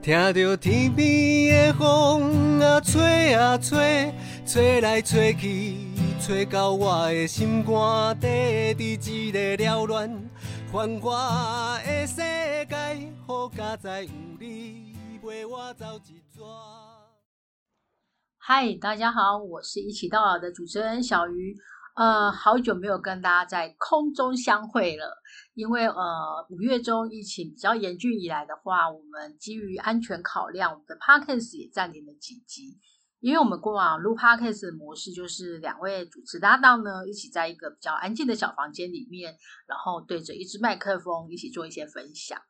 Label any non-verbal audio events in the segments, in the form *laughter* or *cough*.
听着天边的风啊吹啊吹，吹来吹去，吹到我的心肝底，伫一个缭乱繁华的世界，好佳哉有你陪我走一逝。嗨，大家好，我是一起到老的主持人小鱼。呃，好久没有跟大家在空中相会了，因为呃五月中疫情比较严峻以来的话，我们基于安全考量，我们的 podcast 也暂停了几集。因为我们过往录 podcast 的模式就是两位主持搭档呢，一起在一个比较安静的小房间里面，然后对着一支麦克风一起做一些分享。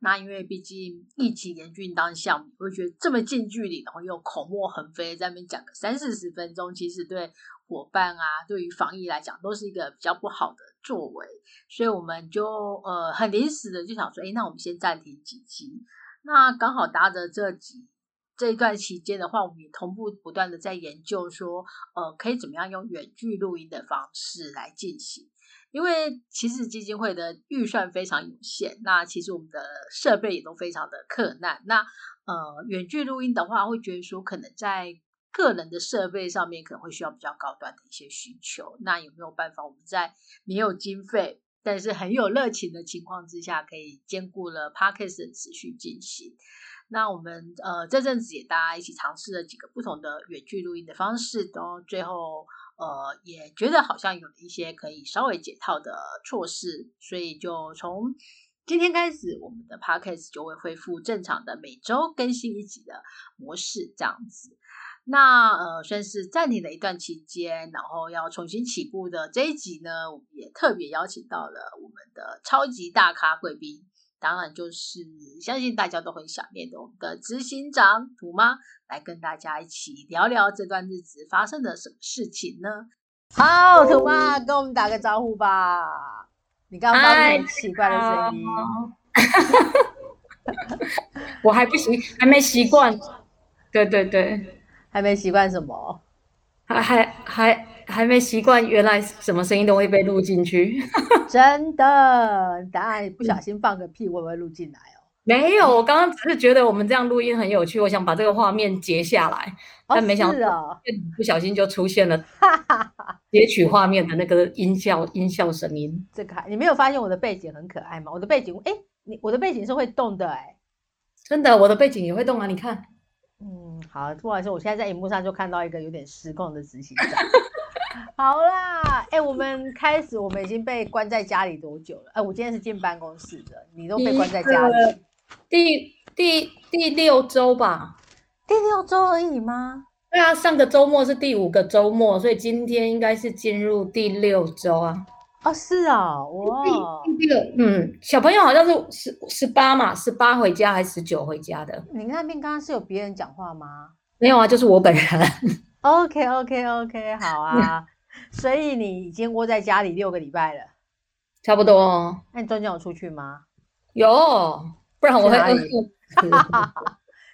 那因为毕竟疫情严峻当下，我会觉得这么近距离，然后又口沫横飞，在那边讲个三四十分钟，其实对。伙伴啊，对于防疫来讲，都是一个比较不好的作为，所以我们就呃很临时的就想说，哎，那我们先暂停几集。那刚好搭着这几这一段期间的话，我们也同步不断的在研究说，呃，可以怎么样用远距录音的方式来进行。因为其实基金会的预算非常有限，那其实我们的设备也都非常的困难。那呃，远距录音的话，会觉得说可能在个人的设备上面可能会需要比较高端的一些需求，那有没有办法我们在没有经费，但是很有热情的情况之下，可以兼顾了 p a r k a s 的持续进行？那我们呃这阵子也大家一起尝试了几个不同的远距录音的方式，都最后呃也觉得好像有了一些可以稍微解套的措施，所以就从今天开始，我们的 p a r k a s 就会恢复正常的每周更新一集的模式，这样子。那呃，算是暂停了一段期间，然后要重新起步的这一集呢，我们也特别邀请到了我们的超级大咖贵宾，当然就是相信大家都很想念的我们的执行长土妈，来跟大家一起聊聊这段日子发生的什么事情呢？好，土妈跟我们打个招呼吧。你刚刚发出很奇怪的声音，*laughs* 我还不行，还没习惯。对对对。还没习惯什么？还还还还没习惯，原来什么声音都会被录进去。*laughs* 真的，当然不小心放个屁，会不会录进来哦？没有，我刚刚只是觉得我们这样录音很有趣，我想把这个画面截下来，但没想到不小心就出现了 *laughs* 截取画面的那个音效音效声音。这个你没有发现我的背景很可爱吗？我的背景，哎，你我的背景是会动的，哎，真的，我的背景也会动啊，你看。嗯，好，不好意思，我现在在荧幕上就看到一个有点失控的执行长。*laughs* 好啦，哎，我们开始，我们已经被关在家里多久了？哎，我今天是进办公室的，你都被关在家里，第第第六周吧？第六周而已吗？对啊，上个周末是第五个周末，所以今天应该是进入第六周啊。哦，是啊，哇，这个，嗯，小朋友好像是十十八嘛，十八回家还是十九回家的？你那边刚刚是有别人讲话吗？没有啊，就是我本人。OK，OK，OK，好啊。所以你已经窝在家里六个礼拜了，差不多。那你中间有出去吗？有，不然我会。*laughs*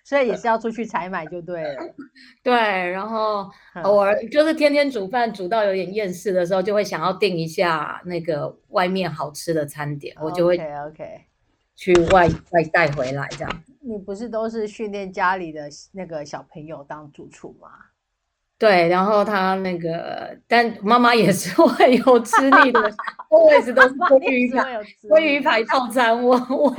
所以也是要出去采买就对了，*laughs* 对，然后偶尔就是天天煮饭煮到有点厌世的时候，就会想要订一下那个外面好吃的餐点，我就会 OK 去外外带回来这样。你不是都是训练家里的那个小朋友当主厨吗？对，然后他那个，但妈妈也是会有吃力的，*laughs* 我一直都是鲑鱼排，鲑鱼排套餐，我我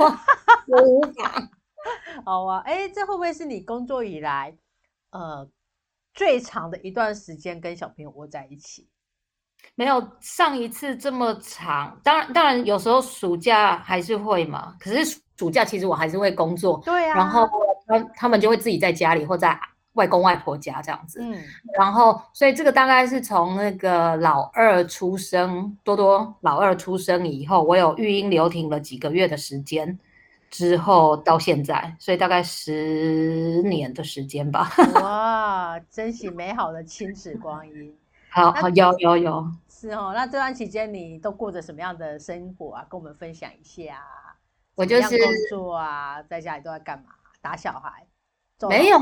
我无法。*laughs* 好啊，哎，这会不会是你工作以来，呃，最长的一段时间跟小朋友窝在一起？没有上一次这么长。当然，当然有时候暑假还是会嘛。可是暑假其实我还是会工作。对啊。然后他他们就会自己在家里或在外公外婆家这样子。嗯。然后，所以这个大概是从那个老二出生，多多老二出生以后，我有育婴留停了几个月的时间。之后到现在，所以大概十年的时间吧。*laughs* 哇，珍惜美好的亲子光阴。好，好，有有有。是哦，那这段期间你都过着什么样的生活啊？跟我们分享一下。我就是工作啊，在家里都在干嘛？打小孩？没有，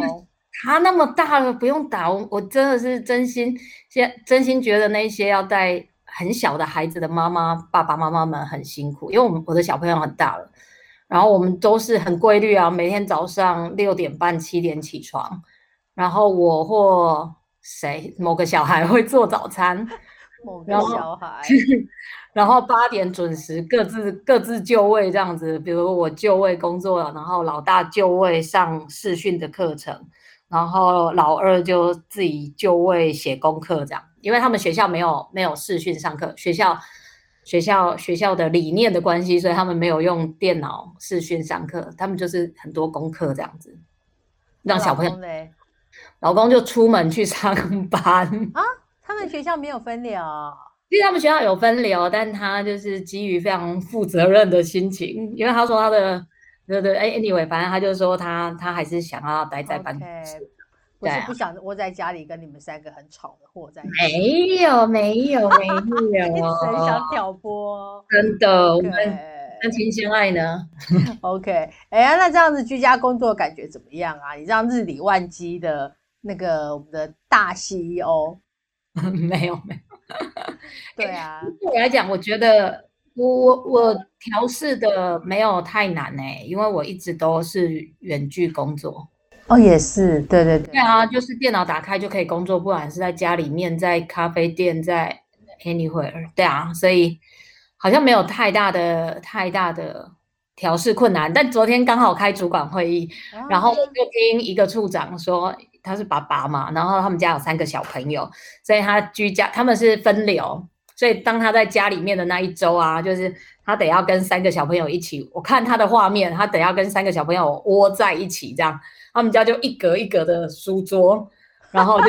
他那么大了，不用打。我我真的是真心，现真心觉得那些要带很小的孩子的妈妈、爸爸妈妈们很辛苦，因为我们我的小朋友很大了。然后我们都是很规律啊，每天早上六点半七点起床，然后我或谁某个小孩会做早餐，*laughs* 某个小孩，*laughs* 然后八点准时各自各自就位这样子，比如我就位工作，然后老大就位上视讯的课程，然后老二就自己就位写功课这样，因为他们学校没有没有视讯上课，学校。学校学校的理念的关系，所以他们没有用电脑视讯上课，他们就是很多功课这样子，让小朋友。老公就出门去上班啊？他们学校没有分流？其实他们学校有分流，但他就是基于非常负责任的心情，因为他说他的对对哎，anyway，反正他就说他他还是想要待在办公室。我是不想窝在家里跟你们三个很吵的和在一起。没有，没有，没 *laughs* 有，一直想挑拨。真的，我们相亲相爱呢。*laughs* OK，哎呀，那这样子居家工作感觉怎么样啊？你这样日理万机的那个我们的大 CEO，*laughs* 没有，没有。对啊，对我来讲，我觉得我我我调试的没有太难哎，因为我一直都是远距工作。哦，也是，对对对，对啊，就是电脑打开就可以工作，不管是在家里面、在咖啡店、在 anywhere，对啊，所以好像没有太大的、太大的调试困难。但昨天刚好开主管会议，然后就听一个处长说，他是爸爸嘛，然后他们家有三个小朋友，所以他居家他们是分流，所以当他在家里面的那一周啊，就是他得要跟三个小朋友一起，我看他的画面，他得要跟三个小朋友窝在一起这样。他们家就一格一格的书桌，然后就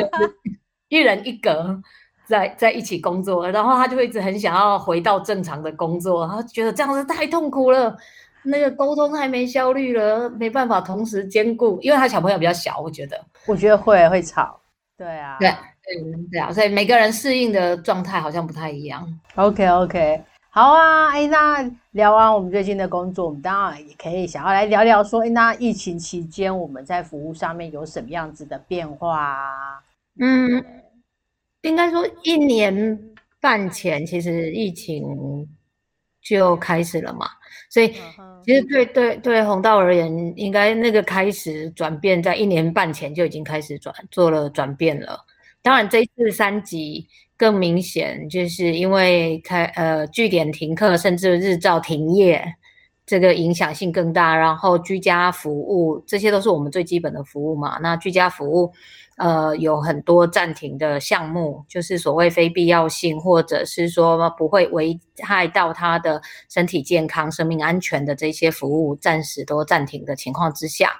一 *laughs* 人一格在在一起工作，然后他就一直很想要回到正常的工作，他觉得这样子太痛苦了，那个沟通还没效率了，没办法同时兼顾，因为他小朋友比较小，我觉得，我觉得会会吵，对啊，对对对啊，所以每个人适应的状态好像不太一样。OK OK。好啊，哎，那聊完我们最近的工作，我们当然也可以想要来聊聊说，哎，那疫情期间我们在服务上面有什么样子的变化啊？嗯，应该说一年半前其实疫情就开始了嘛，所以其实对对对红道而言，应该那个开始转变在一年半前就已经开始转做了转变了。当然这一次三级。更明显，就是因为开呃据点停课，甚至日照停业，这个影响性更大。然后居家服务，这些都是我们最基本的服务嘛。那居家服务，呃，有很多暂停的项目，就是所谓非必要性，或者是说不会危害到他的身体健康、生命安全的这些服务，暂时都暂停的情况之下，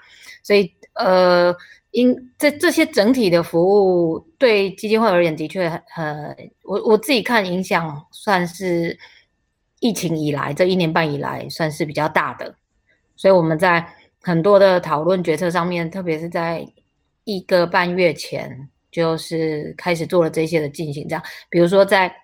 所以呃。因这这些整体的服务对基金会而言，的确很很我我自己看影响算是疫情以来这一年半以来算是比较大的，所以我们在很多的讨论决策上面，特别是在一个半月前，就是开始做了这些的进行，这样，比如说在。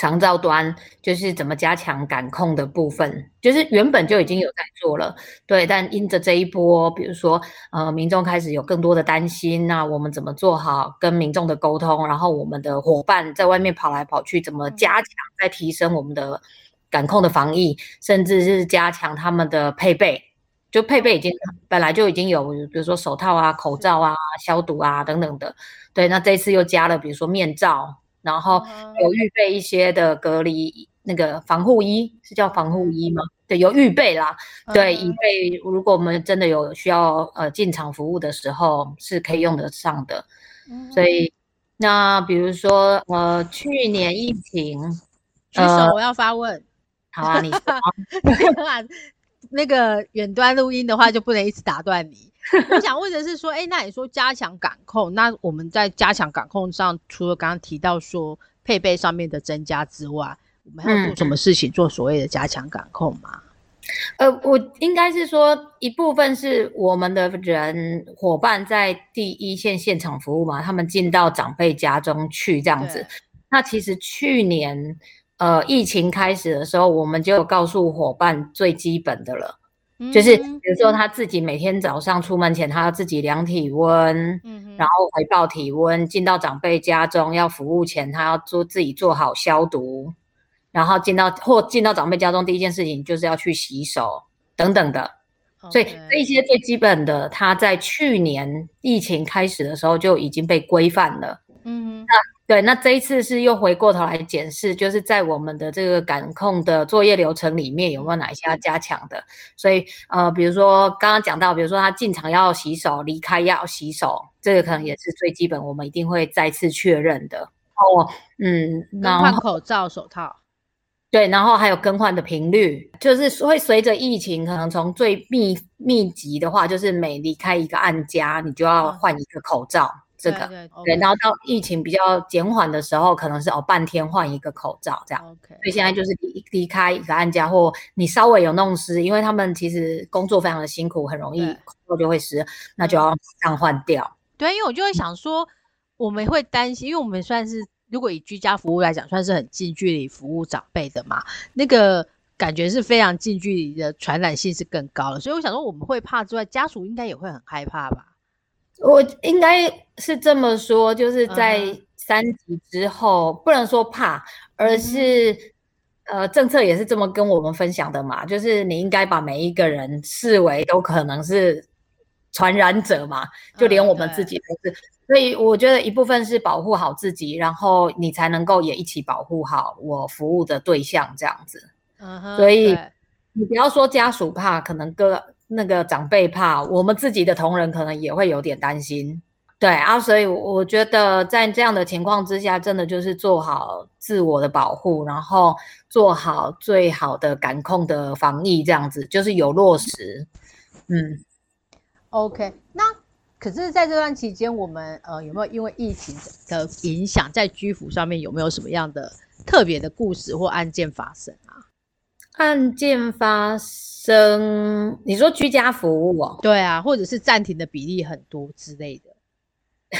长照端就是怎么加强感控的部分，就是原本就已经有在做了，对。但因着这一波，比如说呃，民众开始有更多的担心，那我们怎么做好跟民众的沟通？然后我们的伙伴在外面跑来跑去，怎么加强再提升我们的感控的防疫，甚至是加强他们的配备？就配备已经本来就已经有，比如说手套啊、口罩啊、消毒啊等等的，对。那这次又加了，比如说面罩。然后有预备一些的隔离那个防护衣，是叫防护衣吗？对，有预备啦。对，以备如果我们真的有需要呃进场服务的时候，是可以用得上的。所以那比如说呃去年疫情，举手我要发问。*laughs* 好啊，你 *laughs* 那个远端录音的话就不能一直打断你。我想问的是说，哎，那你说加强感控，那我们在加强感控上，除了刚刚提到说配备上面的增加之外，我们还要做什么事情做所谓的加强感控吗？呃，我应该是说一部分是我们的人伙伴在第一线现场服务嘛，他们进到长辈家中去这样子。那其实去年呃疫情开始的时候，我们就告诉伙伴最基本的了。就是比如说他自己每天早上出门前，他要自己量体温，嗯，然后回报体温。进到长辈家中要服务前，他要做自己做好消毒，然后进到或进到长辈家中第一件事情就是要去洗手等等的。所以这一些最基本的，他在去年疫情开始的时候就已经被规范了。嗯，那对，那这一次是又回过头来检视，就是在我们的这个感控的作业流程里面有没有哪一些要加强的。所以呃，比如说刚刚讲到，比如说他进场要洗手，离开要洗手，这个可能也是最基本，我们一定会再次确认的。哦，嗯，然后换口罩、手套。对，然后还有更换的频率，就是会随着疫情，可能从最密密集的话，就是每离开一个案家，你就要换一个口罩。这个对，然后到疫情比较减缓的时候，可能是哦半天换一个口罩这样。OK，所以现在就是离离开一个案家，或你稍微有弄湿，因为他们其实工作非常的辛苦，很容易口罩就会湿，那就要马上换掉。对，因为我就会想说，我们会担心，因为我们算是。如果以居家服务来讲，算是很近距离服务长辈的嘛，那个感觉是非常近距离的，传染性是更高了。所以我想说，我们会怕之外，家属应该也会很害怕吧？我应该是这么说，就是在三级之后，不能说怕，而是呃，政策也是这么跟我们分享的嘛，就是你应该把每一个人视为都可能是传染者嘛，就连我们自己都是。所以我觉得一部分是保护好自己，然后你才能够也一起保护好我服务的对象这样子。所以你不要说家属怕，可能个那个长辈怕，我们自己的同仁可能也会有点担心。对啊，所以我觉得在这样的情况之下，真的就是做好自我的保护，然后做好最好的感控的防疫，这样子就是有落实。嗯。OK，那。可是，在这段期间，我们呃有没有因为疫情的影响，在居服上面有没有什么样的特别的故事或案件发生啊？案件发生，你说居家服务哦？对啊，或者是暂停的比例很多之类的。*laughs*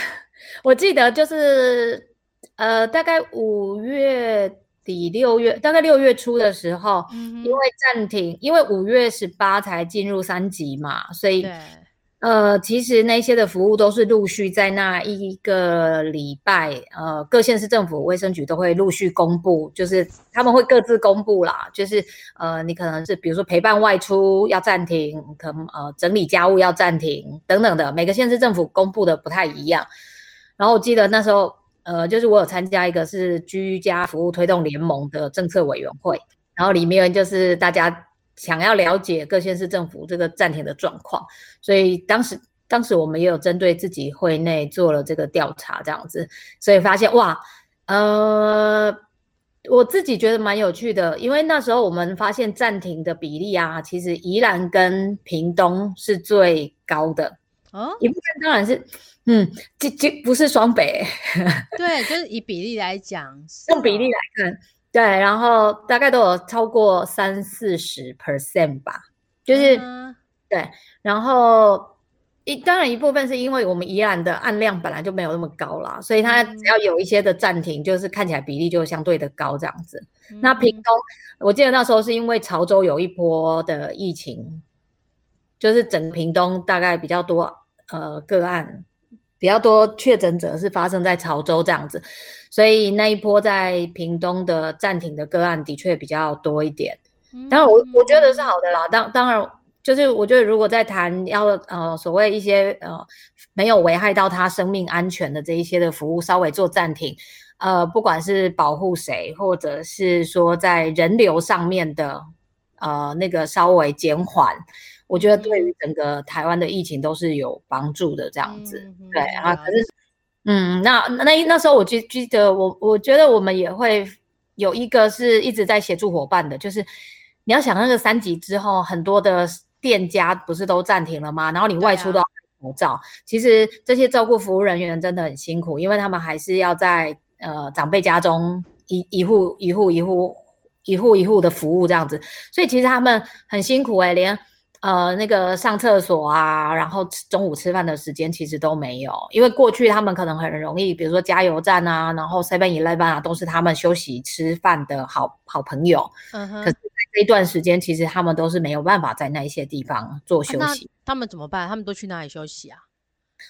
我记得就是呃，大概五月底六月，大概六月初的时候，因为暂停，因为五月十八才进入三级嘛，所以。呃，其实那些的服务都是陆续在那一个礼拜，呃，各县市政府卫生局都会陆续公布，就是他们会各自公布啦，就是呃，你可能是比如说陪伴外出要暂停，可能呃整理家务要暂停等等的，每个县市政府公布的不太一样。然后我记得那时候，呃，就是我有参加一个是居家服务推动联盟的政策委员会，然后里面就是大家。想要了解各县市政府这个暂停的状况，所以当时当时我们也有针对自己会内做了这个调查，这样子，所以发现哇，呃，我自己觉得蛮有趣的，因为那时候我们发现暂停的比例啊，其实宜兰跟屏东是最高的。哦，一部分当然是，嗯，这这不是双北，对，就是以比例来讲，用比例来看。对，然后大概都有超过三四十 percent 吧，就是对，然后一当然一部分是因为我们宜兰的案量本来就没有那么高啦，所以它只要有一些的暂停，就是看起来比例就相对的高这样子。那屏东，我记得那时候是因为潮州有一波的疫情，就是整屏东大概比较多呃个案。比较多确诊者是发生在潮州这样子，所以那一波在屏东的暂停的个案的确比较多一点。当然，我我觉得是好的啦。当当然，就是我觉得如果在谈要呃所谓一些呃没有危害到他生命安全的这一些的服务稍微做暂停，呃，不管是保护谁，或者是说在人流上面的呃那个稍微减缓。我觉得对于整个台湾的疫情都是有帮助的，这样子，对啊。可是，嗯，那那那时候我记记得，我我觉得我们也会有一个是一直在协助伙伴的，就是你要想那个三级之后，很多的店家不是都暂停了吗？然后你外出都要戴口罩，其实这些照顾服务人员真的很辛苦，因为他们还是要在呃长辈家中一一户一户一户一户一户的服务这样子，所以其实他们很辛苦哎，连。呃，那个上厕所啊，然后吃中午吃饭的时间其实都没有，因为过去他们可能很容易，比如说加油站啊，然后 Seven Eleven 啊，都是他们休息吃饭的好好朋友。嗯哼。可是这一段时间，其实他们都是没有办法在那一些地方做休息。他们怎么办？他们都去哪里休息啊？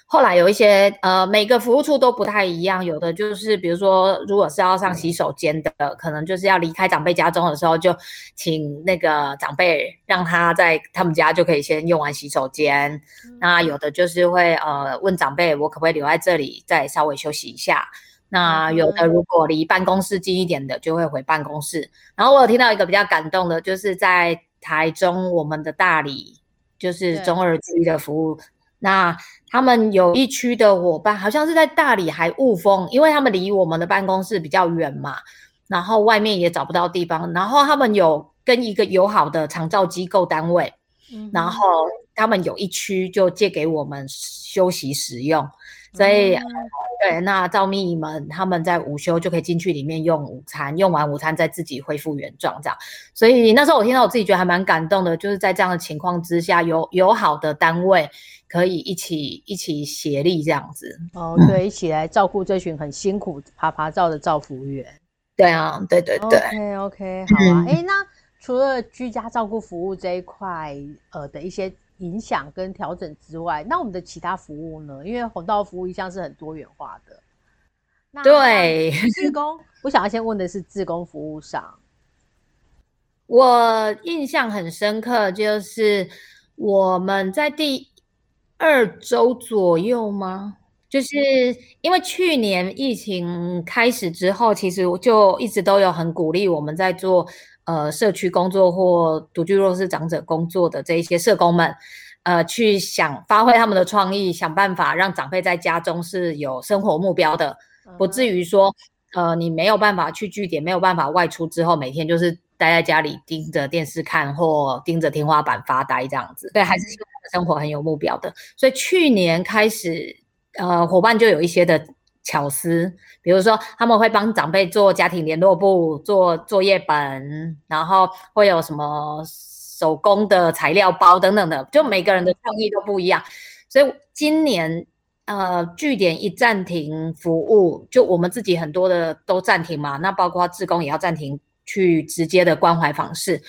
后来有一些呃，每个服务处都不太一样，有的就是比如说，如果是要上洗手间的，可能就是要离开长辈家中的时候，就请那个长辈让他在他们家就可以先用完洗手间。那有的就是会呃问长辈，我可不可以留在这里再稍微休息一下？那有的如果离办公室近一点的，就会回办公室。然后我有听到一个比较感动的，就是在台中我们的大理，就是中二区的服务。那他们有一区的伙伴，好像是在大理还雾峰，因为他们离我们的办公室比较远嘛，然后外面也找不到地方，然后他们有跟一个友好的长照机构单位，然后他们有一区就借给我们休息使用。所以，对，那赵蜜们他们在午休就可以进去里面用午餐，用完午餐再自己恢复原状这样。所以那时候我听到我自己觉得还蛮感动的，就是在这样的情况之下，有友好的单位可以一起一起协力这样子。哦，对，一起来照顾这群很辛苦爬爬照的照服务员。对啊，对对对。OK OK，好啊。哎，那除了居家照顾服务这一块，呃的一些。影响跟调整之外，那我们的其他服务呢？因为红道服务一向是很多元化的。对，自工，我想要先问的是自工服务上，我印象很深刻，就是我们在第二周左右吗？就是因为去年疫情开始之后，其实就一直都有很鼓励我们在做。呃，社区工作或独居弱势长者工作的这一些社工们，呃，去想发挥他们的创意，想办法让长辈在家中是有生活目标的，不至于说，呃，你没有办法去据点，没有办法外出之后，每天就是待在家里盯着电视看或盯着天花板发呆这样子。对，还是希望生活很有目标的。所以去年开始，呃，伙伴就有一些的。巧思，比如说他们会帮长辈做家庭联络簿、做作业本，然后会有什么手工的材料包等等的，就每个人的创意都不一样。所以今年呃，据点一暂停服务，就我们自己很多的都暂停嘛，那包括志工也要暂停去直接的关怀访视，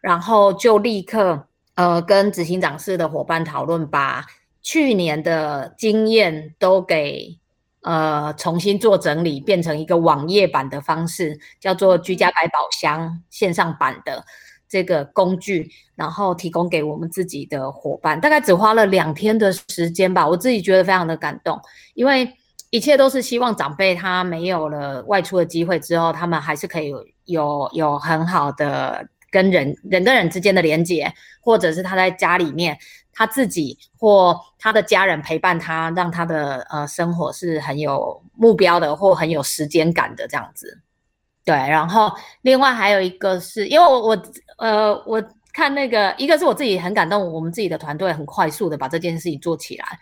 然后就立刻呃跟执行长室的伙伴讨论，把去年的经验都给。呃，重新做整理，变成一个网页版的方式，叫做居家百宝箱线上版的这个工具，然后提供给我们自己的伙伴，大概只花了两天的时间吧。我自己觉得非常的感动，因为一切都是希望长辈他没有了外出的机会之后，他们还是可以有有很好的跟人人跟人之间的连接，或者是他在家里面。他自己或他的家人陪伴他，让他的呃生活是很有目标的，或很有时间感的这样子。对，然后另外还有一个是因为我我呃我看那个一个是我自己很感动，我们自己的团队很快速的把这件事情做起来，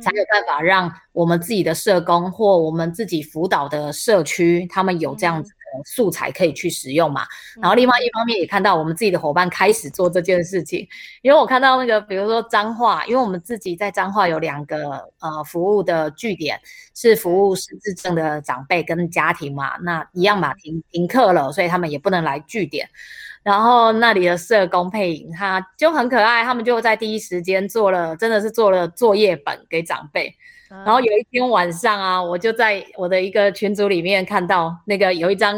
才有办法让我们自己的社工或我们自己辅导的社区，他们有这样子。素材可以去使用嘛？然后另外一方面也看到我们自己的伙伴开始做这件事情，因为我看到那个，比如说彰化，因为我们自己在彰化有两个呃服务的据点，是服务失智症的长辈跟家庭嘛，那一样嘛停停课了，所以他们也不能来据点。然后那里的社工配影，他就很可爱，他们就在第一时间做了，真的是做了作业本给长辈。然后有一天晚上啊，我就在我的一个群组里面看到那个有一张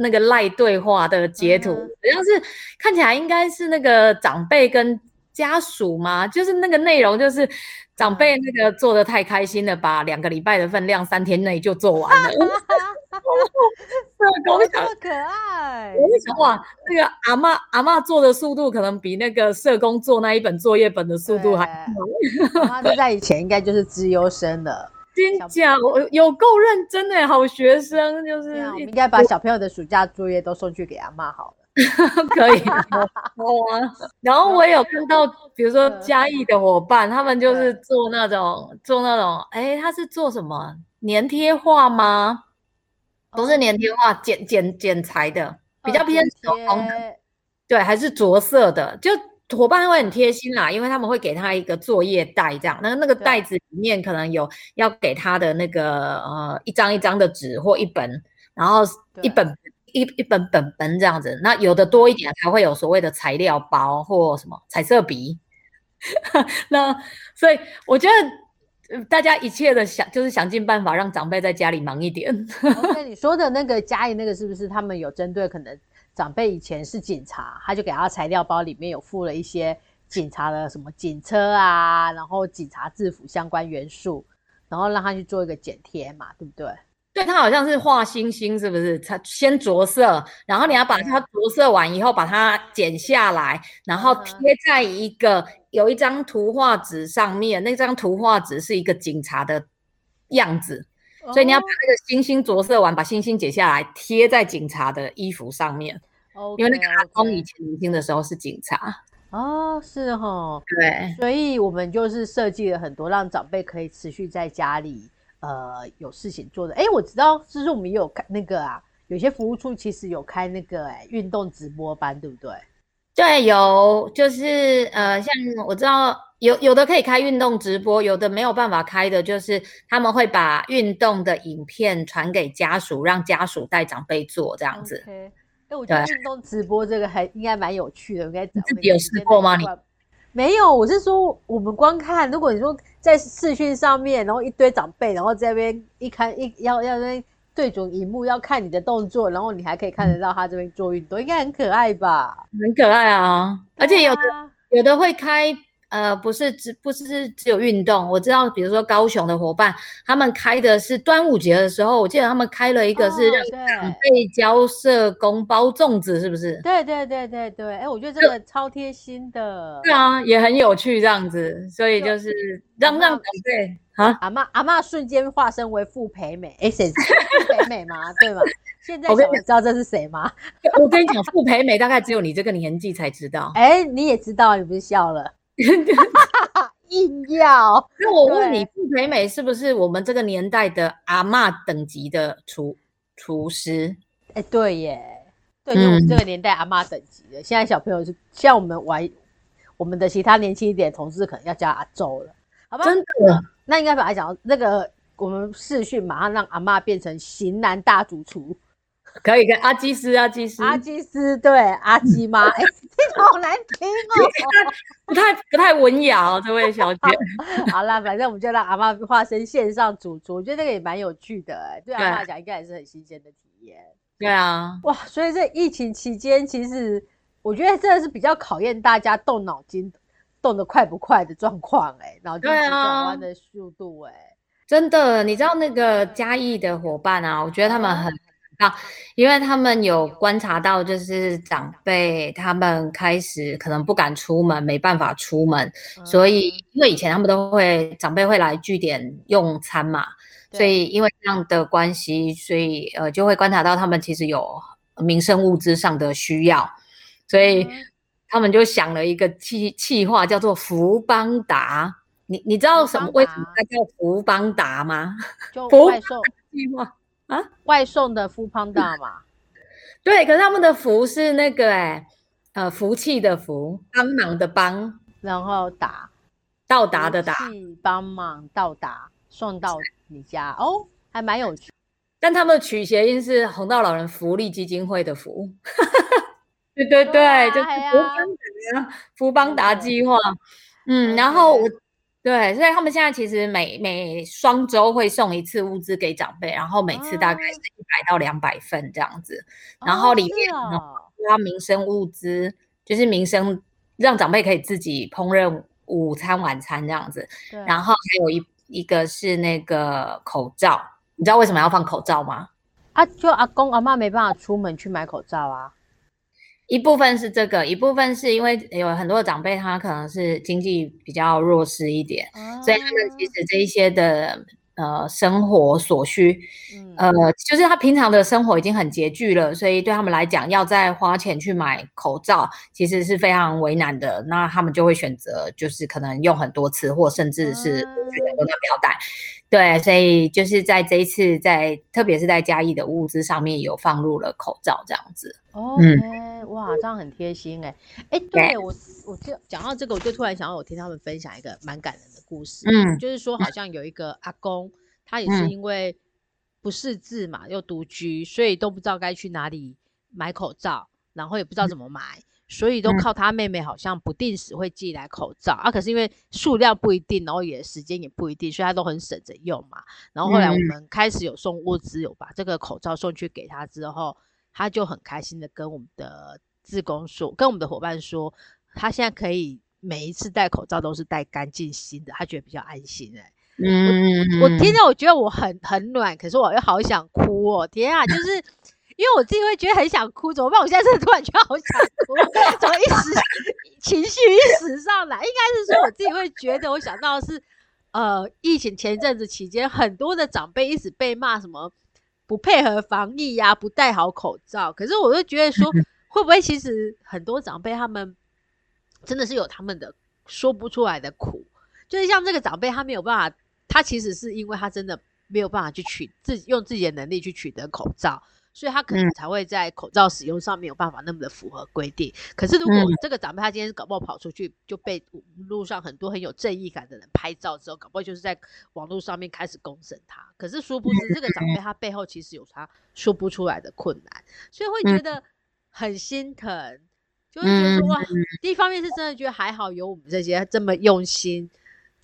那个赖对话的截图，好像是看起来应该是那个长辈跟家属嘛，就是那个内容就是长辈那个做的太开心了，把两个礼拜的分量三天内就做完了。*laughs* *laughs* 这么可爱！我想哇，那个阿妈阿妈做的速度可能比那个社工做那一本作业本的速度还快。阿妈在以前应该就是资优生的，真假？我有够认真的好学生，就是应该把小朋友的暑假作业都送去给阿妈好了。*laughs* 可以，好啊。然后我有看到，比如说嘉义的伙伴，他们就是做那种做那种，哎，他是做什么粘贴画吗？不是粘贴画，剪剪剪裁的，比较偏手工的，对，还是着色的。就伙伴会很贴心啦，因为他们会给他一个作业袋，这样，那那个袋子里面可能有要给他的那个呃一张一张的纸或一本，然后一本一一本本本这样子。那有的多一点，还会有所谓的材料包或什么彩色笔。*laughs* 那所以我觉得。大家一切的想就是想尽办法让长辈在家里忙一点。OK，你说的那个家里那个是不是他们有针对可能长辈以前是警察，他就给他材料包里面有附了一些警察的什么警车啊，然后警察制服相关元素，然后让他去做一个剪贴嘛，对不对？对，它好像是画星星，是不是？它先着色，然后你要把它着色完以后，把它剪下来，然后贴在一个有一张图画纸上面。那张图画纸是一个警察的样子，所以你要把那个星星着色完，把星星剪下来贴在警察的衣服上面。哦，因为那个阿公以前年轻的时候是警察。哦，是哦。对，所以我们就是设计了很多让长辈可以持续在家里。呃，有事情做的，哎，我知道，就是我们也有开那个啊，有些服务处其实有开那个哎运动直播班，对不对？对，有，就是呃，像我知道有有的可以开运动直播，有的没有办法开的，就是他们会把运动的影片传给家属，让家属带长辈做这样子。哎，我觉得运动直播这个还应该蛮有趣的，应该自己有试过吗？你？没有，我是说我们光看，如果你说在视讯上面，然后一堆长辈，然后在那边一看一要要那对准荧幕要看你的动作，然后你还可以看得到他这边做运动，应该很可爱吧？很可爱啊，而且有的有的会开。呃，不是只不是只有运动，我知道，比如说高雄的伙伴，他们开的是端午节的时候，我记得他们开了一个是让长辈教社工包粽子，是不是？对对对对对，哎，我觉得这个超贴心的。对啊，也很有趣这样子，所以就是让让长辈啊，阿妈阿妈瞬间化身为傅培美，哎，谁？*laughs* 傅培美吗？对吗？现在我跟你知道这是谁吗？我跟你讲，傅培美大概只有你这个年纪才知道。哎，你也知道，你不是笑了？*laughs* 硬要？*laughs* 那我问你，傅培美是不是我们这个年代的阿妈等级的厨厨师？哎，对耶，对，就我们这个年代阿妈等级的。现在小朋友是像我们玩，我们的其他年轻一点同事可能要叫阿周了，好吧？真的？那应该把它讲那个，我们视讯马上让阿妈变成型男大主厨。可以跟阿基斯，阿基斯，阿基斯，对，阿基妈，*laughs* 哎，这好难听哦，不太不太文雅哦，这位小姐。*laughs* 好了，反正我们就让阿妈化身线上主厨，我觉得这个也蛮有趣的，哎，对阿妈讲应该也是很新鲜的体验。对啊，哇，所以这疫情期间，其实我觉得真的是比较考验大家动脑筋动得快不快的状况，哎，脑筋转弯的速度，哎，真的，你知道那个嘉义的伙伴啊，我觉得他们很。啊，因为他们有观察到，就是长辈他们开始可能不敢出门，没办法出门，所以因为以前他们都会长辈会来据点用餐嘛，所以因为这样的关系，所以呃就会观察到他们其实有民生物资上的需要，所以他们就想了一个计计划，叫做福邦达。你你知道什么？为什么它叫福邦达吗？就外送计划。啊，外送的福胖大嘛？*laughs* 对，可是他们的福是那个哎，呃，福气的福，帮忙的帮，然后达到达的达，帮忙到达送到你家哦，还蛮有趣。但他们的取谐音是红道老人福利基金会的福，*laughs* 对对对，就是福邦达福邦达计划。嗯，然后我。对，所以他们现在其实每每双周会送一次物资给长辈，然后每次大概是一百到两百份这样子，然后里面包民生物资，就是民生让长辈可以自己烹饪午餐、晚餐这样子。然后还有一一个是那个口罩，你知道为什么要放口罩吗？啊，就阿公阿妈没办法出门去买口罩啊。一部分是这个，一部分是因为有很多的长辈，他可能是经济比较弱势一点，所以他们其实这一些的呃生活所需，呃，就是他平常的生活已经很拮据了，所以对他们来讲，要再花钱去买口罩，其实是非常为难的。那他们就会选择，就是可能用很多次，或甚至是很多的表带。对，所以就是在这一次，在特别是在嘉义的物资上面有放入了口罩这样子。哦，嗯，哇，这样很贴心哎，哎，对我，我就讲到这个，我就突然想到，我听他们分享一个蛮感人的故事。嗯，就是说好像有一个阿公，他也是因为不识字嘛，又独居，所以都不知道该去哪里买口罩，然后也不知道怎么买。所以都靠他妹妹，好像不定时会寄来口罩啊。可是因为数量不一定，然后也时间也不一定，所以他都很省着用嘛。然后后来我们开始有送物资，有把这个口罩送去给他之后，他就很开心的跟我们的志工说，跟我们的伙伴说，他现在可以每一次戴口罩都是戴干净新的，他觉得比较安心哎。嗯，我听着我觉得我很很暖，可是我又好想哭哦！天啊，就是 *laughs* 因为我自己会觉得很想哭，怎么办？我现在真的突然觉得好想哭，*laughs* 怎么一时情绪一时上来？应该是说我自己会觉得，我想到是呃，疫情前一阵子期间，很多的长辈一直被骂什么不配合防疫呀，不戴好口罩。可是我就觉得说，会不会其实很多长辈他们真的是有他们的说不出来的苦，就是像这个长辈，他没有办法。他其实是因为他真的没有办法去取自己用自己的能力去取得口罩，所以他可能才会在口罩使用上没有办法那么的符合规定。可是如果这个长辈他今天搞不好跑出去就被路上很多很有正义感的人拍照之后，搞不好就是在网络上面开始公审他。可是殊不知这个长辈他背后其实有他说不出来的困难，所以会觉得很心疼，就会觉得说哇，第一方面是真的觉得还好有我们这些这么用心。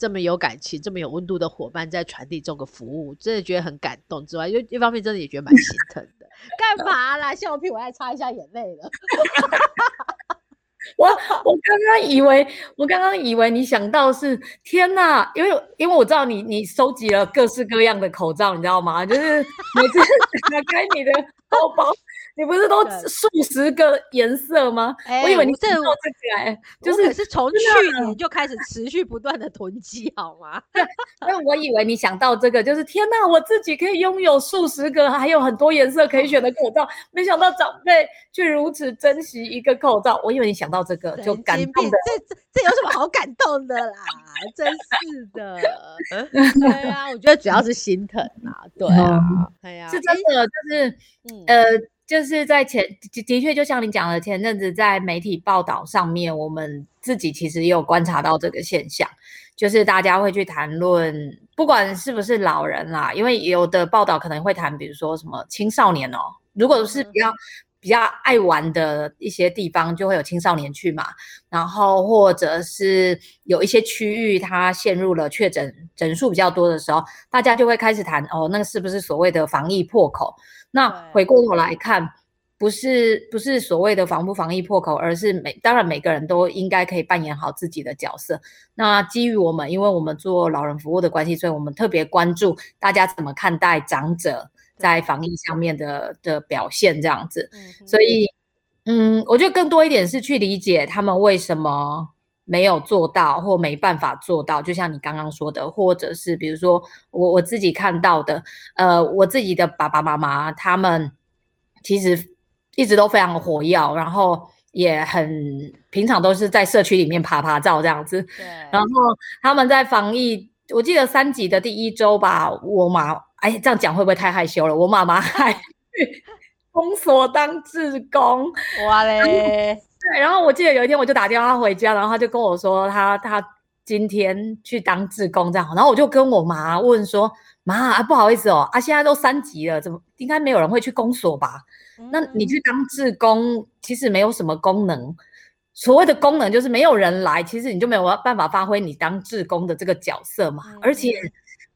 这么有感情、这么有温度的伙伴在传递这个服务，真的觉得很感动。之外，又一方面真的也觉得蛮心疼的。*laughs* 干嘛啦？笑屁！我还擦一下眼泪了。*laughs* 我我刚刚以为，我刚刚以为你想到是天哪，因为因为我知道你你收集了各式各样的口罩，你知道吗？就是每次 *laughs* 打开你的包包。你不是都数十个颜色吗？我以为你这这个，就是是从去年就开始持续不断的囤积，好吗？*laughs* 因为我以为你想到这个，就是天哪，我自己可以拥有数十个，还有很多颜色可以选的口罩，没想到长辈却如此珍惜一个口罩。我以为你想到这个就感动的，这这有什么好感动的啦？真是的，对啊，我觉得主要是心疼啊，对啊，哎呀，是真的，就是呃。就是在前的确，就像你讲的，前阵子在媒体报道上面，我们自己其实也有观察到这个现象，就是大家会去谈论，不管是不是老人啦，因为有的报道可能会谈，比如说什么青少年哦，如果是比较比较爱玩的一些地方，就会有青少年去嘛，然后或者是有一些区域它陷入了确诊人数比较多的时候，大家就会开始谈哦，那个是不是所谓的防疫破口？那回过头来看，不是不是所谓的防不防疫破口，而是每当然每个人都应该可以扮演好自己的角色。那基于我们，因为我们做老人服务的关系，所以我们特别关注大家怎么看待长者在防疫上面的的表现这样子。所以，嗯，我觉得更多一点是去理解他们为什么。没有做到或没办法做到，就像你刚刚说的，或者是比如说我我自己看到的，呃，我自己的爸爸妈妈他们其实一直都非常火药，然后也很平常都是在社区里面爬爬照这样子。对。然后他们在防疫，我记得三级的第一周吧，我妈，哎，这样讲会不会太害羞了？我妈妈 *laughs* 还封锁当志工，哇嘞。对，然后我记得有一天我就打电话回家，然后他就跟我说他他今天去当志工这样，然后我就跟我妈问说妈啊不好意思哦啊现在都三级了，怎么应该没有人会去公所吧？那你去当志工其实没有什么功能，所谓的功能就是没有人来，其实你就没有办法发挥你当志工的这个角色嘛。而且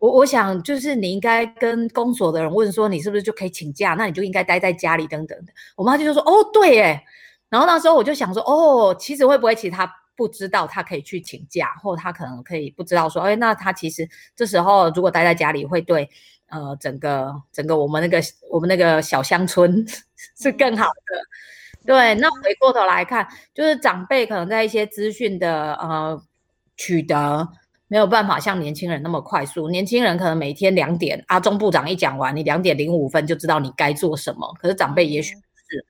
我我想就是你应该跟公所的人问说你是不是就可以请假，那你就应该待在家里等等的。我妈就说哦对耶。然后那时候我就想说，哦，其实会不会其实他不知道他可以去请假，或他可能可以不知道说，哎，那他其实这时候如果待在家里，会对呃整个整个我们那个我们那个小乡村 *laughs* 是更好的。对，那回过头来看，就是长辈可能在一些资讯的呃取得没有办法像年轻人那么快速，年轻人可能每天两点，阿中部长一讲完，你两点零五分就知道你该做什么，可是长辈也许是。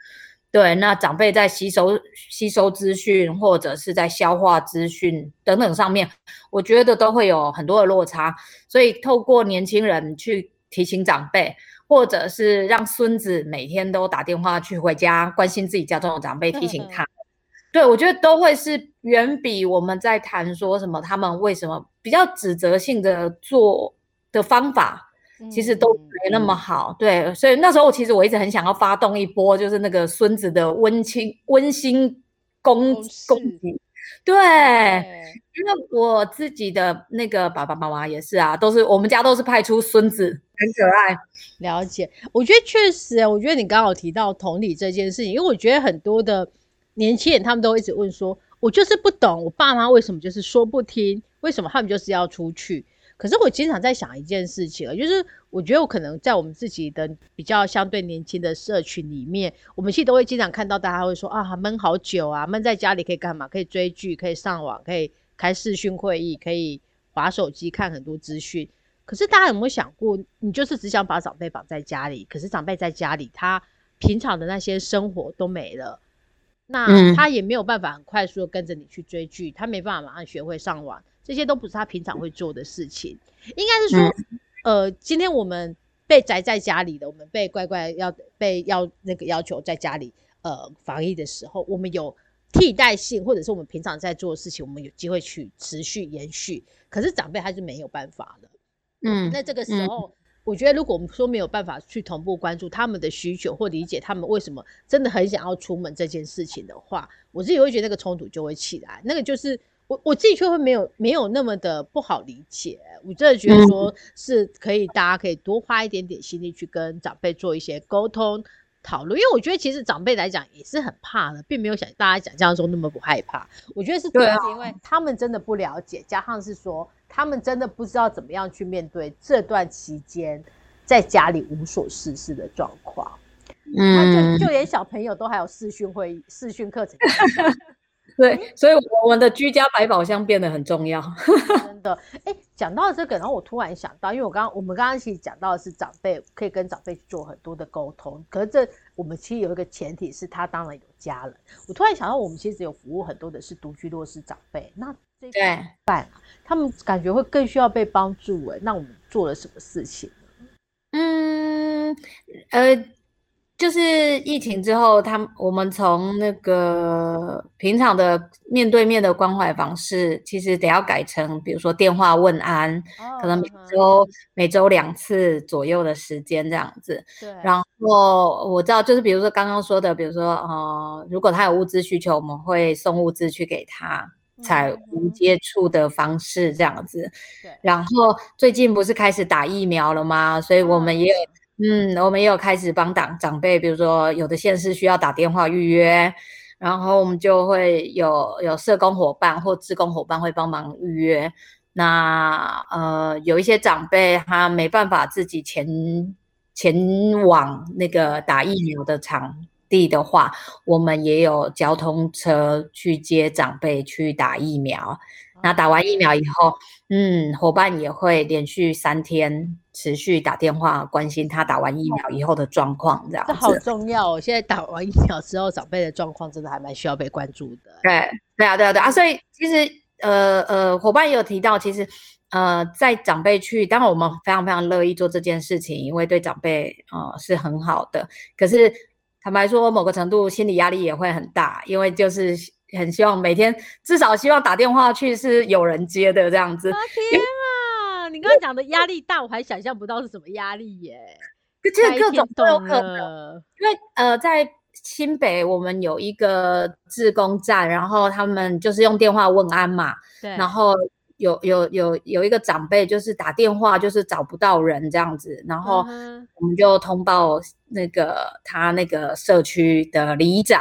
对，那长辈在吸收吸收资讯，或者是在消化资讯等等上面，我觉得都会有很多的落差。所以透过年轻人去提醒长辈，或者是让孙子每天都打电话去回家关心自己家中的长辈，提醒他。对我觉得都会是远比我们在谈说什么他们为什么比较指责性的做的方法。其实都没那么好，对，所以那时候其实我一直很想要发动一波，就是那个孙子的温馨温馨公公给。对，因为我自己的那个爸爸妈妈也是啊，都是我们家都是派出孙子，很可爱。了解，我觉得确实，我觉得你刚好提到同理这件事情，因为我觉得很多的年轻人他们都一直问说，我就是不懂我爸妈为什么就是说不听，为什么他们就是要出去。可是我经常在想一件事情啊，就是我觉得我可能在我们自己的比较相对年轻的社群里面，我们其实都会经常看到大家会说啊，闷好久啊，闷在家里可以干嘛？可以追剧，可以上网，可以开视讯会议，可以划手机看很多资讯。可是大家有没有想过，你就是只想把长辈绑在家里，可是长辈在家里，他平常的那些生活都没了，那他也没有办法很快速的跟着你去追剧，他没办法马上学会上网。这些都不是他平常会做的事情，应该是说，呃，今天我们被宅在家里的，我们被乖乖要被要那个要求在家里呃防疫的时候，我们有替代性，或者是我们平常在做的事情，我们有机会去持续延续。可是长辈他是没有办法的，嗯，那这个时候，我觉得如果我们说没有办法去同步关注他们的需求或理解他们为什么真的很想要出门这件事情的话，我自己会觉得那个冲突就会起来，那个就是。我我自己却会没有没有那么的不好理解，我真的觉得说是可以，大家可以多花一点点心力去跟长辈做一些沟通讨论，因为我觉得其实长辈来讲也是很怕的，并没有想大家想象中那么不害怕。我觉得是主要是因为他们真的不了解，加上是说他们真的不知道怎么样去面对这段期间在家里无所事事的状况。嗯，就就连小朋友都还有视讯会议、视讯课程。*laughs* 对，所以我们的居家百宝箱变得很重要。真的，哎，讲到这个，然后我突然想到，因为我刚刚我们刚刚其实讲到的是长辈可以跟长辈做很多的沟通，可是这我们其实有一个前提是他当然有家人。我突然想到，我们其实有服务很多的是独居弱势长辈，那这对办，他们感觉会更需要被帮助。哎，那我们做了什么事情？嗯，呃。就是疫情之后，他我们从那个平常的面对面的关怀方式，其实得要改成，比如说电话问安，可能每周每周两次左右的时间这样子。对。然后我知道，就是比如说刚刚说的，比如说呃，如果他有物资需求，我们会送物资去给他，采无接触的方式这样子。对。然后最近不是开始打疫苗了吗？所以我们也有。嗯，我们也有开始帮长长辈，比如说有的县市需要打电话预约，然后我们就会有有社工伙伴或志工伙伴会帮忙预约。那呃，有一些长辈他没办法自己前前往那个打疫苗的场地的话，我们也有交通车去接长辈去打疫苗。那打完疫苗以后，嗯，伙伴也会连续三天持续打电话关心他打完疫苗以后的状况，这样这好重要哦。现在打完疫苗之后，长辈的状况真的还蛮需要被关注的。对，对啊，对啊，对啊。所以其实，呃呃，伙伴也有提到，其实，呃，在长辈去，当然我们非常非常乐意做这件事情，因为对长辈呃是很好的。可是坦白说，某个程度心理压力也会很大，因为就是。很希望每天至少希望打电话去是有人接的这样子。天啊，你刚刚讲的压力大，我还想象不到是什么压力耶。其实各种都有可能，因为呃，在新北我们有一个自工站，然后他们就是用电话问安嘛。对。然后有有有有一个长辈就是打电话就是找不到人这样子，然后我们就通报那个他那个社区的里长。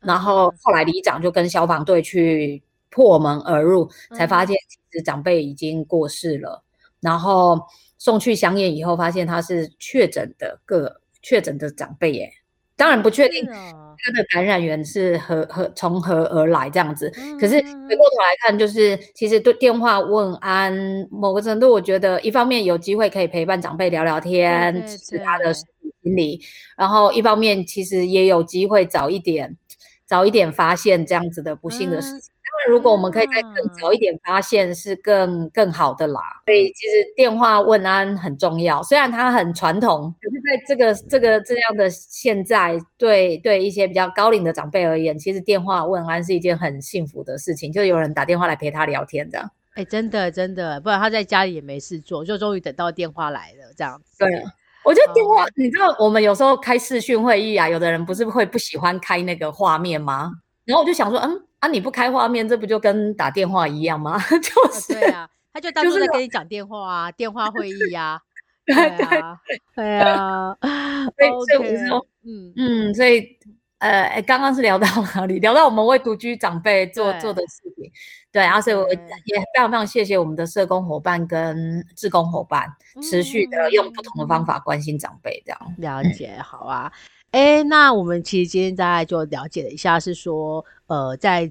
然后后来里长就跟消防队去破门而入，才发现其实长辈已经过世了。然后送去香验以后，发现他是确诊的个确诊的长辈耶。当然不确定他的感染源是何何从何而来这样子。可是回过头来看，就是其实对电话问安，某个程度我觉得一方面有机会可以陪伴长辈聊聊天，支持他的心理；然后一方面其实也有机会早一点。早一点发现这样子的不幸的事情，如果我们可以再更早一点发现，是更更好的啦。所以其实电话问安很重要，虽然它很传统，可是在这个这个这样的现在，对对一些比较高龄的长辈而言，其实电话问安是一件很幸福的事情，就有人打电话来陪他聊天这样。哎，真的真的，不然他在家里也没事做，就终于等到电话来了这样。对。我觉得电话，你知道我们有时候开视讯会议啊，有的人不是会不喜欢开那个画面吗？然后我就想说，嗯啊，你不开画面，这不就跟打电话一样吗？*laughs* 就是对啊，他就当初在跟你讲电话啊，电话会议呀，*laughs* 对啊，对啊，*laughs* 所以所以我说，嗯嗯，所以呃，刚刚是聊到哪里？聊到我们为独居长辈做做的事情。对，然后所以我也非常非常谢谢我们的社工伙伴跟志工伙伴，持续的用不同的方法关心长辈，这样了解好啊。哎，那我们其实今天大概就了解了一下，是说呃，在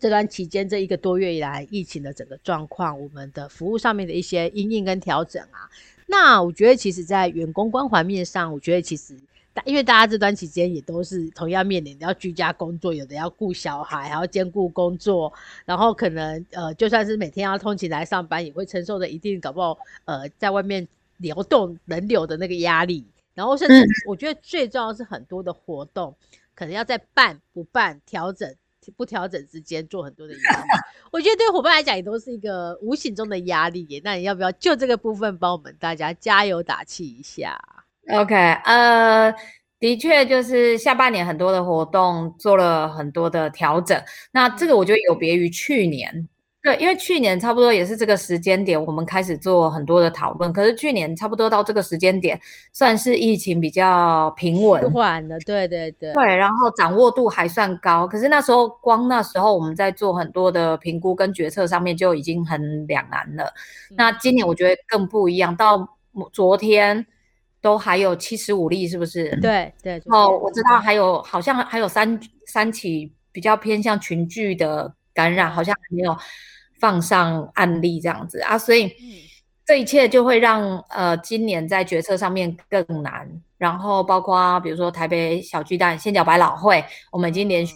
这段期间这一个多月以来疫情的整个状况，我们的服务上面的一些应应跟调整啊。那我觉得其实，在员工关怀面上，我觉得其实。因为大家这段期间也都是同样面临要居家工作，有的要顾小孩，还要兼顾工作，然后可能呃，就算是每天要通勤来上班，也会承受着一定搞不好呃，在外面流动人流的那个压力，然后甚至我觉得最重要是很多的活动，可能要在办不办、调整不调整之间做很多的压力。*laughs* 我觉得对伙伴来讲也都是一个无形中的压力。那你要不要就这个部分帮我们大家加油打气一下？OK，呃，的确就是下半年很多的活动做了很多的调整。那这个我觉得有别于去年，对，因为去年差不多也是这个时间点，我们开始做很多的讨论。可是去年差不多到这个时间点，算是疫情比较平稳缓的，对对对，对，然后掌握度还算高。可是那时候光那时候我们在做很多的评估跟决策上面就已经很两难了。那今年我觉得更不一样，到昨天。都还有七十五例，是不是？对对。哦，我知道还有，好像还有三三起比较偏向群聚的感染，好像还没有放上案例这样子啊，所以这一切就会让呃今年在决策上面更难。然后包括比如说台北小巨蛋仙脚百老汇，我们已经连续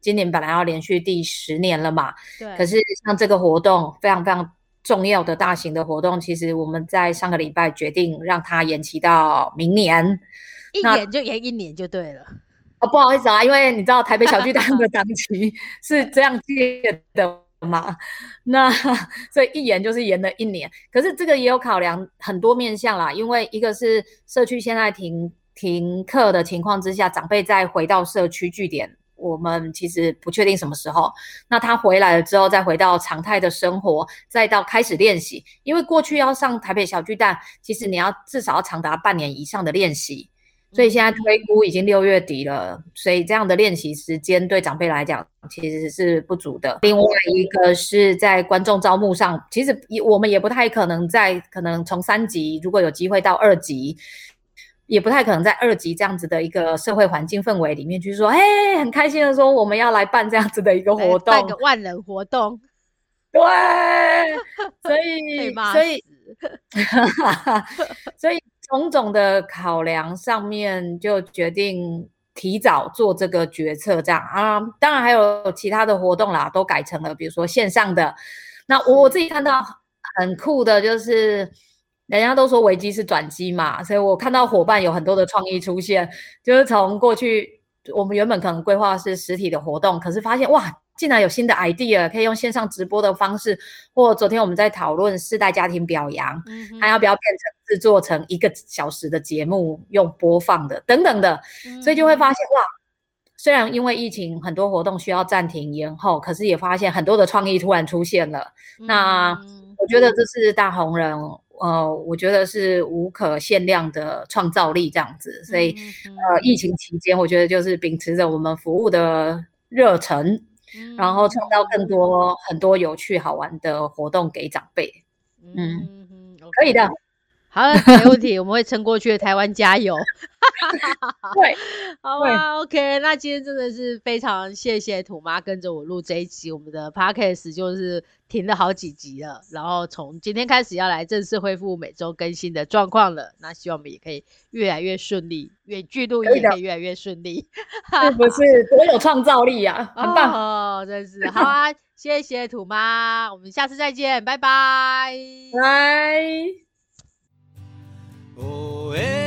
今年本来要连续第十年了嘛，对。可是像这个活动非常非常。重要的大型的活动，其实我们在上个礼拜决定让它延期到明年，一年就延一年就对了。哦，不好意思啊，因为你知道台北小巨蛋的档期 *laughs* 是这样借的嘛，那所以一延就是延了一年。可是这个也有考量很多面向啦，因为一个是社区现在停停课的情况之下，长辈再回到社区据点。我们其实不确定什么时候，那他回来了之后，再回到常态的生活，再到开始练习。因为过去要上台北小巨蛋，其实你要至少要长达半年以上的练习，所以现在推估已经六月底了，所以这样的练习时间对长辈来讲其实是不足的。另外一个是在观众招募上，其实也我们也不太可能在可能从三级如果有机会到二级。也不太可能在二级这样子的一个社会环境氛围里面去说，哎，很开心的说我们要来办这样子的一个活动，办个万人活动，对，所以 *laughs* 所以 *laughs* *laughs* 所以种种的考量上面就决定提早做这个决策，这样啊，当然还有其他的活动啦，都改成了比如说线上的。那我自己看到很酷的就是。人家都说危机是转机嘛，所以我看到伙伴有很多的创意出现，就是从过去我们原本可能规划是实体的活动，可是发现哇，竟然有新的 idea 可以用线上直播的方式，或昨天我们在讨论世代家庭表扬，还要不要变成制作成一个小时的节目用播放的等等的，所以就会发现哇，虽然因为疫情很多活动需要暂停延后，可是也发现很多的创意突然出现了。那我觉得这是大红人。呃，我觉得是无可限量的创造力这样子，所以呃，疫情期间，我觉得就是秉持着我们服务的热忱，然后创造更多很多有趣好玩的活动给长辈。嗯，可以的。好，没问题，我们会撑过去。台湾加油！*laughs* *laughs* 对，好啊，OK。那今天真的是非常谢谢土妈跟着我录这一集，我们的 Podcast 就是停了好几集了，然后从今天开始要来正式恢复每周更新的状况了。那希望我们也可以越来越顺利，远距录音也可以越来越顺利，*laughs* 是不是多有创造力呀？很棒哦，真是好啊！谢谢土妈，我们下次再见，拜拜，拜。哦耶，